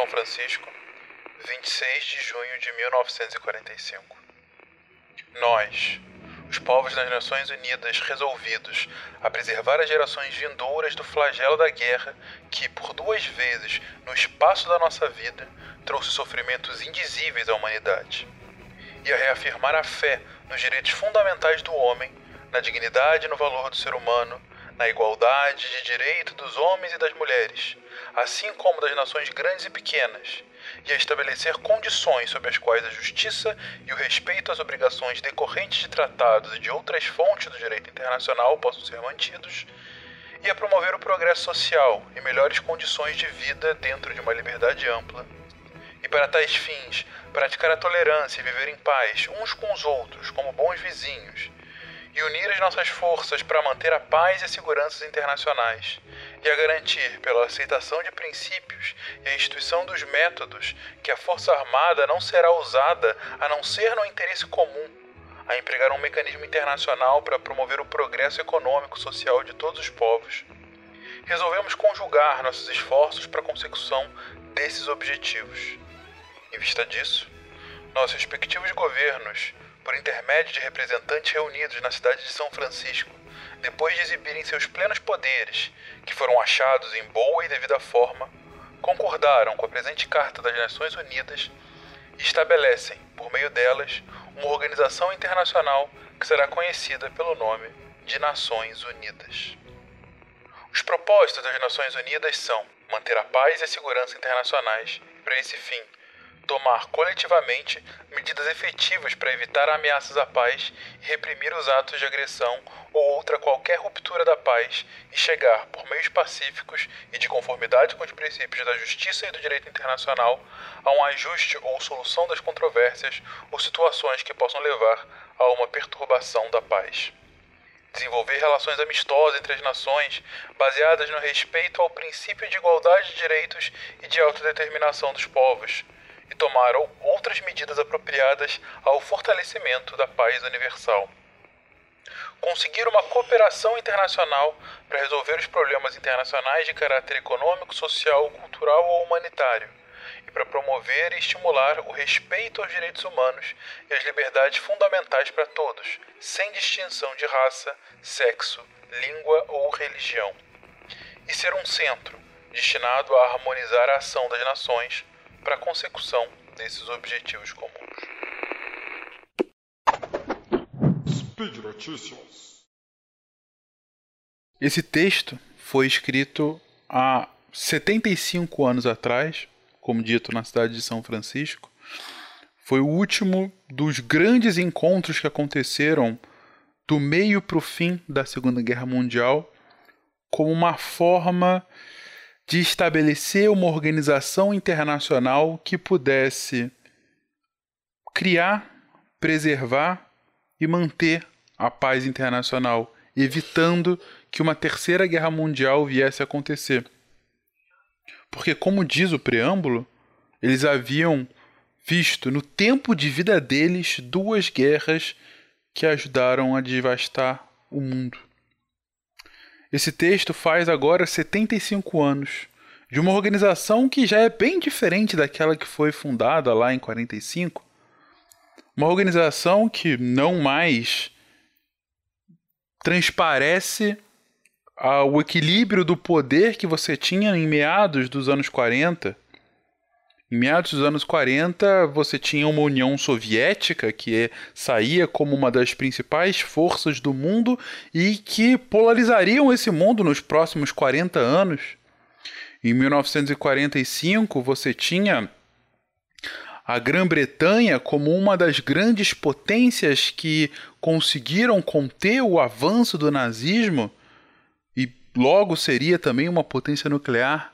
São Francisco, 26 de junho de 1945. Nós, os povos das Nações Unidas resolvidos a preservar as gerações vindouras do flagelo da guerra que, por duas vezes, no espaço da nossa vida, trouxe sofrimentos indizíveis à humanidade, e a reafirmar a fé nos direitos fundamentais do homem, na dignidade e no valor do ser humano, na igualdade de direito dos homens e das mulheres, assim como das nações grandes e pequenas, e a estabelecer condições sob as quais a justiça e o respeito às obrigações decorrentes de tratados e de outras fontes do direito internacional possam ser mantidos, e a promover o progresso social e melhores condições de vida dentro de uma liberdade ampla. E para tais fins, praticar a tolerância e viver em paz uns com os outros, como bons vizinhos, e unir as nossas forças para manter a paz e a segurança internacionais, e a garantir, pela aceitação de princípios e a instituição dos métodos, que a Força Armada não será usada a não ser no interesse comum, a empregar um mecanismo internacional para promover o progresso econômico e social de todos os povos. Resolvemos conjugar nossos esforços para a consecução desses objetivos. Em vista disso, nossos respectivos governos, por intermédio de representantes reunidos na cidade de São Francisco, depois de exibirem seus plenos poderes, que foram achados em boa e devida forma, concordaram com a presente Carta das Nações Unidas e estabelecem, por meio delas, uma organização internacional que será conhecida pelo nome de Nações Unidas. Os propósitos das Nações Unidas são manter a paz e a segurança internacionais e, para esse fim, tomar coletivamente medidas efetivas para evitar ameaças à paz reprimir os atos de agressão ou outra qualquer ruptura da paz e chegar, por meios pacíficos e de conformidade com os princípios da justiça e do direito internacional, a um ajuste ou solução das controvérsias ou situações que possam levar a uma perturbação da paz. Desenvolver relações amistosas entre as nações, baseadas no respeito ao princípio de igualdade de direitos e de autodeterminação dos povos, e tomar outras medidas apropriadas ao fortalecimento da paz universal. Conseguir uma cooperação internacional para resolver os problemas internacionais de caráter econômico, social, cultural ou humanitário, e para promover e estimular o respeito aos direitos humanos e às liberdades fundamentais para todos, sem distinção de raça, sexo, língua ou religião. E ser um centro destinado a harmonizar a ação das nações para a consecução desses objetivos comuns. Speed Notícias. Esse texto foi escrito há 75 anos atrás, como dito na cidade de São Francisco. Foi o último dos grandes encontros que aconteceram do meio para o fim da Segunda Guerra Mundial, como uma forma de estabelecer uma organização internacional que pudesse criar, preservar e manter a paz internacional, evitando que uma terceira guerra mundial viesse a acontecer. Porque, como diz o preâmbulo, eles haviam visto no tempo de vida deles duas guerras que ajudaram a devastar o mundo. Esse texto faz agora 75 anos de uma organização que já é bem diferente daquela que foi fundada lá em 45. Uma organização que não mais transparece o equilíbrio do poder que você tinha em meados dos anos 40 em meados dos anos 40, você tinha uma União Soviética que saía como uma das principais forças do mundo e que polarizariam esse mundo nos próximos 40 anos. Em 1945, você tinha a Grã-Bretanha como uma das grandes potências que conseguiram conter o avanço do nazismo e logo seria também uma potência nuclear.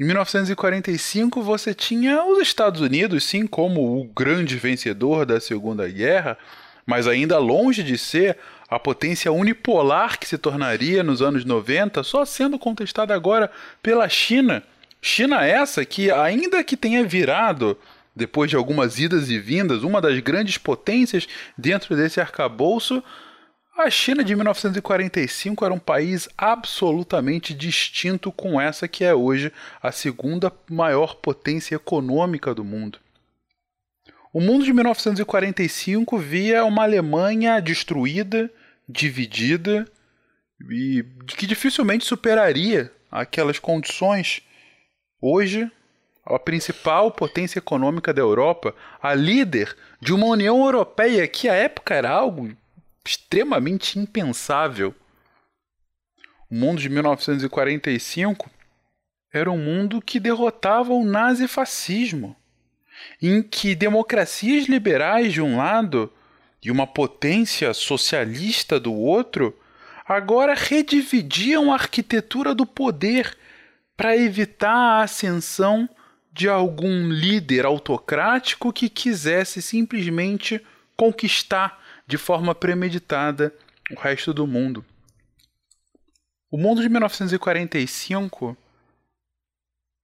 Em 1945, você tinha os Estados Unidos, sim, como o grande vencedor da Segunda Guerra, mas ainda longe de ser a potência unipolar que se tornaria nos anos 90, só sendo contestada agora pela China. China essa que, ainda que tenha virado, depois de algumas idas e vindas, uma das grandes potências dentro desse arcabouço, A China de 1945 era um país absolutamente distinto com essa que é hoje a segunda maior potência econômica do mundo. O mundo de 1945 via uma Alemanha destruída, dividida e que dificilmente superaria aquelas condições. Hoje, a principal potência econômica da Europa, a líder de uma União Europeia que à época era algo extremamente impensável. O mundo de 1945 era um mundo que derrotava o nazifascismo, em que democracias liberais de um lado e uma potência socialista do outro agora redividiam a arquitetura do poder para evitar a ascensão de algum líder autocrático que quisesse simplesmente conquistar de forma premeditada o resto do mundo. O mundo de 1945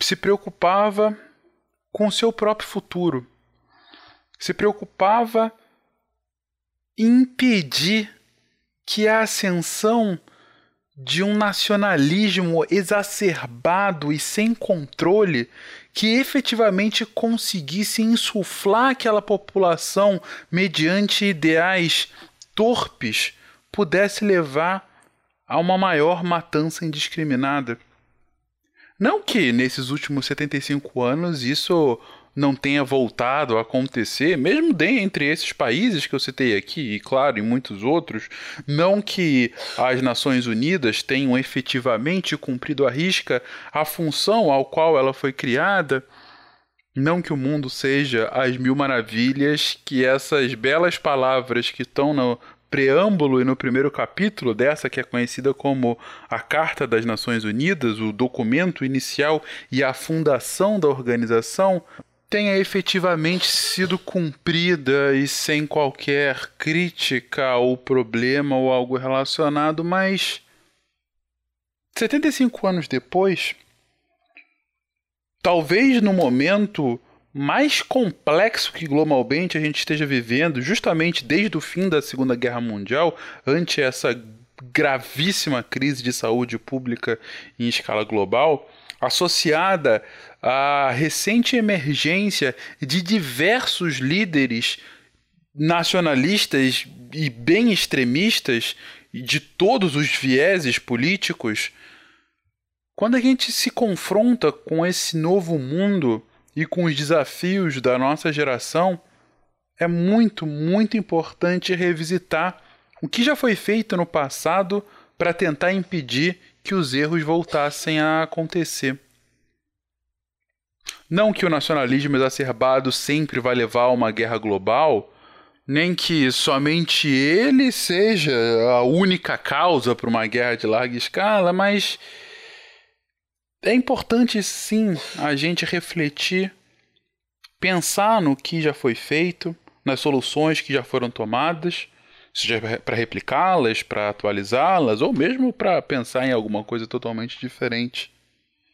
se preocupava com o seu próprio futuro, se preocupava em impedir que a ascensão de um nacionalismo exacerbado e sem controle que efetivamente conseguisse insuflar aquela população mediante ideais torpes pudesse levar a uma maior matança indiscriminada. Não que nesses últimos 75 anos isso não tenha voltado a acontecer, mesmo dentre esses países que eu citei aqui, e claro, em muitos outros, não que as Nações Unidas tenham efetivamente cumprido a risca a função ao qual ela foi criada, não que o mundo seja as mil maravilhas, que essas belas palavras que estão no preâmbulo e no primeiro capítulo dessa que é conhecida como a Carta das Nações Unidas, o documento inicial e a fundação da organização, tenha efetivamente sido cumprida e sem qualquer crítica ou problema ou algo relacionado, mas 75 anos depois, talvez no momento mais complexo que globalmente a gente esteja vivendo, justamente desde o fim da Segunda Guerra Mundial, ante essa gravíssima crise de saúde pública em escala global, associada à recente emergência de diversos líderes nacionalistas e bem extremistas de todos os vieses políticos, quando a gente se confronta com esse novo mundo e com os desafios da nossa geração, é muito, muito importante revisitar o que já foi feito no passado para tentar impedir que os erros voltassem a acontecer. Não que o nacionalismo exacerbado sempre vai levar a uma guerra global, nem que somente ele seja a única causa para uma guerra de larga escala, mas é importante sim a gente refletir, pensar no que já foi feito, nas soluções que já foram tomadas seja para replicá-las, para atualizá-las, ou mesmo para pensar em alguma coisa totalmente diferente.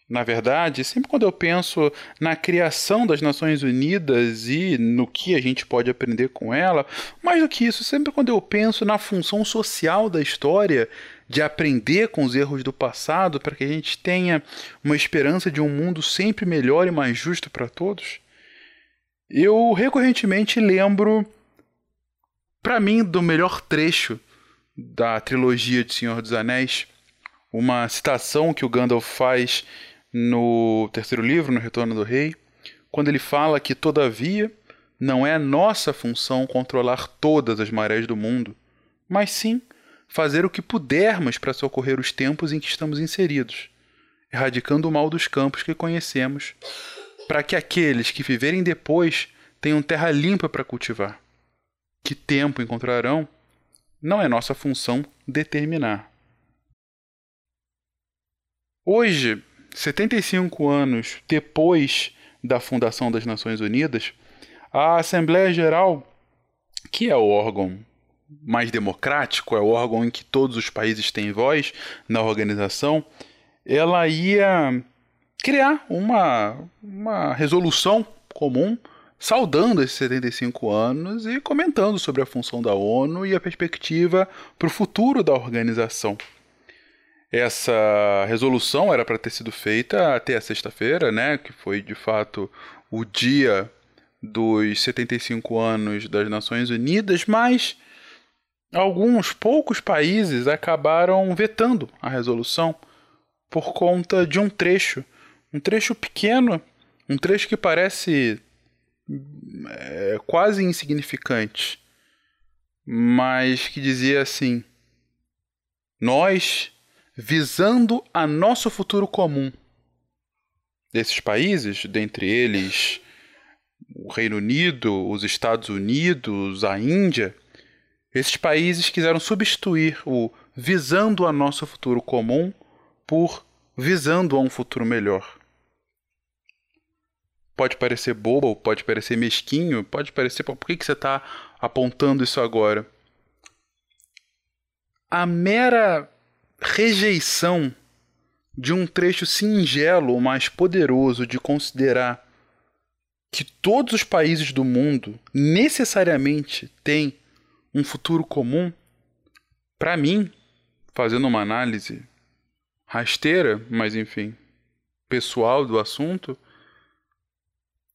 Na verdade, sempre quando eu penso na criação das Nações Unidas e no que a gente pode aprender com ela, mais do que isso, sempre quando eu penso na função social da história, de aprender com os erros do passado para que a gente tenha uma esperança de um mundo sempre melhor e mais justo para todos, eu recorrentemente lembro para mim, do melhor trecho da trilogia de Senhor dos Anéis, uma citação que o Gandalf faz no terceiro livro, no Retorno do Rei, quando ele fala que, todavia, não é nossa função controlar todas as marés do mundo, mas sim fazer o que pudermos para socorrer os tempos em que estamos inseridos, erradicando o mal dos campos que conhecemos, para que aqueles que viverem depois tenham terra limpa para cultivar que tempo encontrarão, não é nossa função determinar. Hoje, 75 anos depois da fundação das Nações Unidas, a Assembleia Geral, que é o órgão mais democrático, é o órgão em que todos os países têm voz na organização, ela ia criar uma, uma resolução comum saudando esses 75 anos e comentando sobre a função da ONU e a perspectiva para o futuro da organização. Essa resolução era para ter sido feita até a sexta-feira, né, que foi de fato o dia dos 75 anos das Nações Unidas, mas alguns poucos países acabaram vetando a resolução por conta de um trecho, um trecho pequeno, um trecho que parece é, quase insignificante, mas que dizia assim: Nós, visando a nosso futuro comum, desses países, dentre eles o Reino Unido, os Estados Unidos, a Índia, esses países quiseram substituir o visando a nosso futuro comum por visando a um futuro melhor. Pode parecer bobo, pode parecer mesquinho, pode parecer. Por que, que você está apontando isso agora? A mera rejeição de um trecho singelo, mais poderoso de considerar que todos os países do mundo necessariamente têm um futuro comum, para mim, fazendo uma análise rasteira, mas enfim, pessoal do assunto,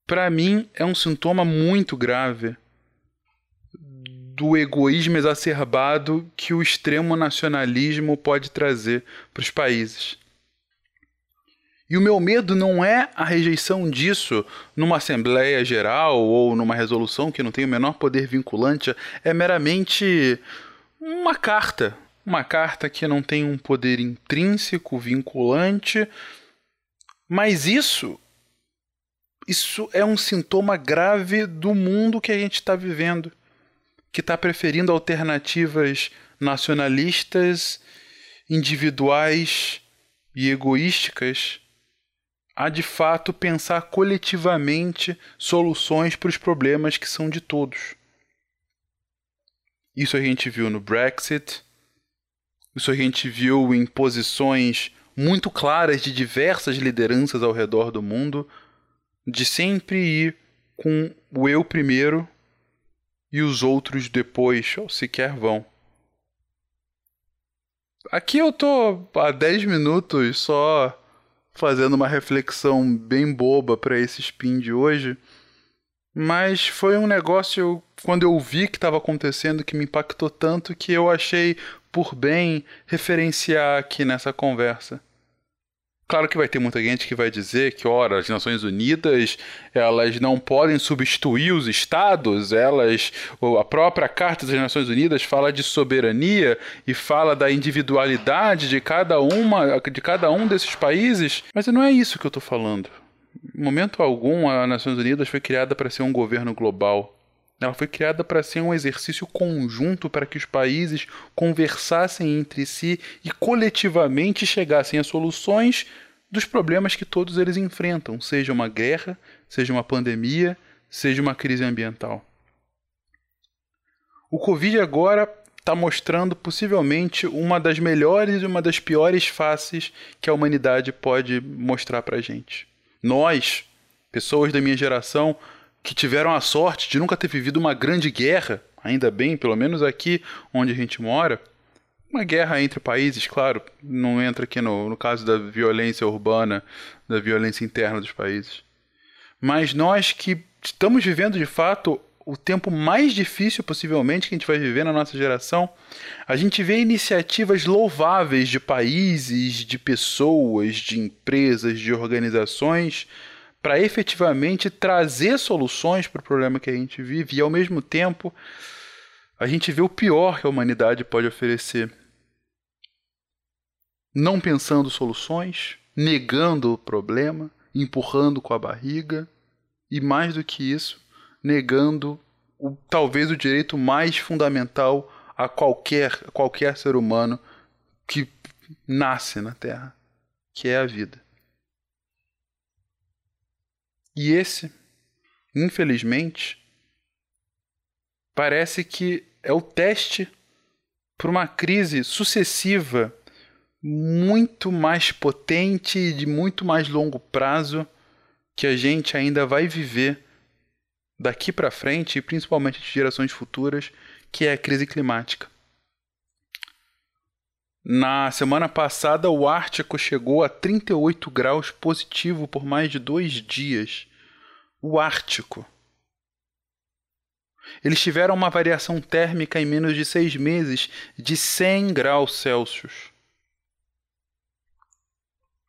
para mim é um sintoma muito grave do egoísmo exacerbado que o extremo nacionalismo pode trazer para os países. E o meu medo não é a rejeição disso numa Assembleia Geral ou numa resolução que não tem o menor poder vinculante, é meramente uma carta. Uma carta que não tem um poder intrínseco, vinculante. Mas isso. Isso é um sintoma grave do mundo que a gente está vivendo, que está preferindo alternativas nacionalistas, individuais e egoísticas a de fato pensar coletivamente soluções para os problemas que são de todos. Isso a gente viu no Brexit, isso a gente viu em posições muito claras de diversas lideranças ao redor do mundo, de sempre ir com o eu primeiro e os outros depois, ou sequer vão. Aqui eu tô há 10 minutos só fazendo uma reflexão bem boba para esse spin de hoje. Mas foi um negócio, quando eu vi que estava acontecendo, que me impactou tanto que eu achei por bem referenciar aqui nessa conversa. Claro que vai ter muita gente que vai dizer que, ora, as Nações Unidas elas não podem substituir os estados, elas, a própria Carta das Nações Unidas fala de soberania e fala da individualidade de cada uma, de cada um desses países, mas não é isso que eu estou falando. Em momento algum, a Nações Unidas foi criada para ser um governo global. Ela foi criada para ser um exercício conjunto para que os países conversassem entre si e coletivamente chegassem a soluções dos problemas que todos eles enfrentam, seja uma guerra, seja uma pandemia, seja uma crise ambiental. O Covid agora está mostrando possivelmente uma das melhores e uma das piores faces que a humanidade pode mostrar para a gente. Nós, pessoas da minha geração, que tiveram a sorte de nunca ter vivido uma grande guerra, ainda bem, pelo menos aqui onde a gente mora, uma guerra entre países, claro, não entra aqui no, no caso da violência urbana, da violência interna dos países. Mas nós que estamos vivendo de fato o tempo mais difícil possivelmente que a gente vai viver na nossa geração, a gente vê iniciativas louváveis de países, de pessoas, de empresas, de organizações para efetivamente trazer soluções para o problema que a gente vive e ao mesmo tempo a gente vê o pior que a humanidade pode oferecer. Não pensando soluções, negando o problema, empurrando com a barriga e mais do que isso, negando o, talvez o direito mais fundamental a qualquer, qualquer ser humano que nasce na Terra, que é a vida. E esse, infelizmente, parece que é o teste para uma crise sucessiva muito mais potente e de muito mais longo prazo que a gente ainda vai viver daqui para frente e principalmente de gerações futuras, que é a crise climática. Na semana passada, o Ártico chegou a 38 graus positivo por mais de dois dias. O Ártico. Eles tiveram uma variação térmica em menos de seis meses de 100 graus Celsius.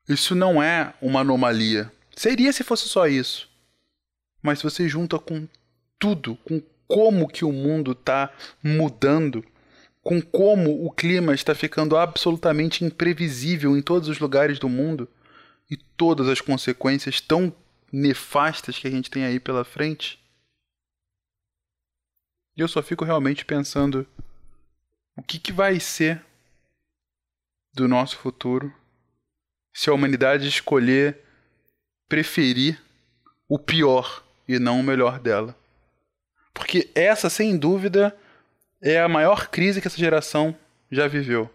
Isso não é uma anomalia. Seria se fosse só isso. Mas se você junta com tudo, com como que o mundo está mudando, com como o clima está ficando absolutamente imprevisível em todos os lugares do mundo e todas as consequências tão nefastas que a gente tem aí pela frente, eu só fico realmente pensando o que, que vai ser do nosso futuro se a humanidade escolher preferir o pior e não o melhor dela. Porque essa, sem dúvida, é a maior crise que essa geração já viveu.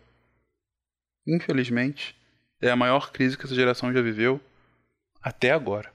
Infelizmente, é a maior crise que essa geração já viveu até agora.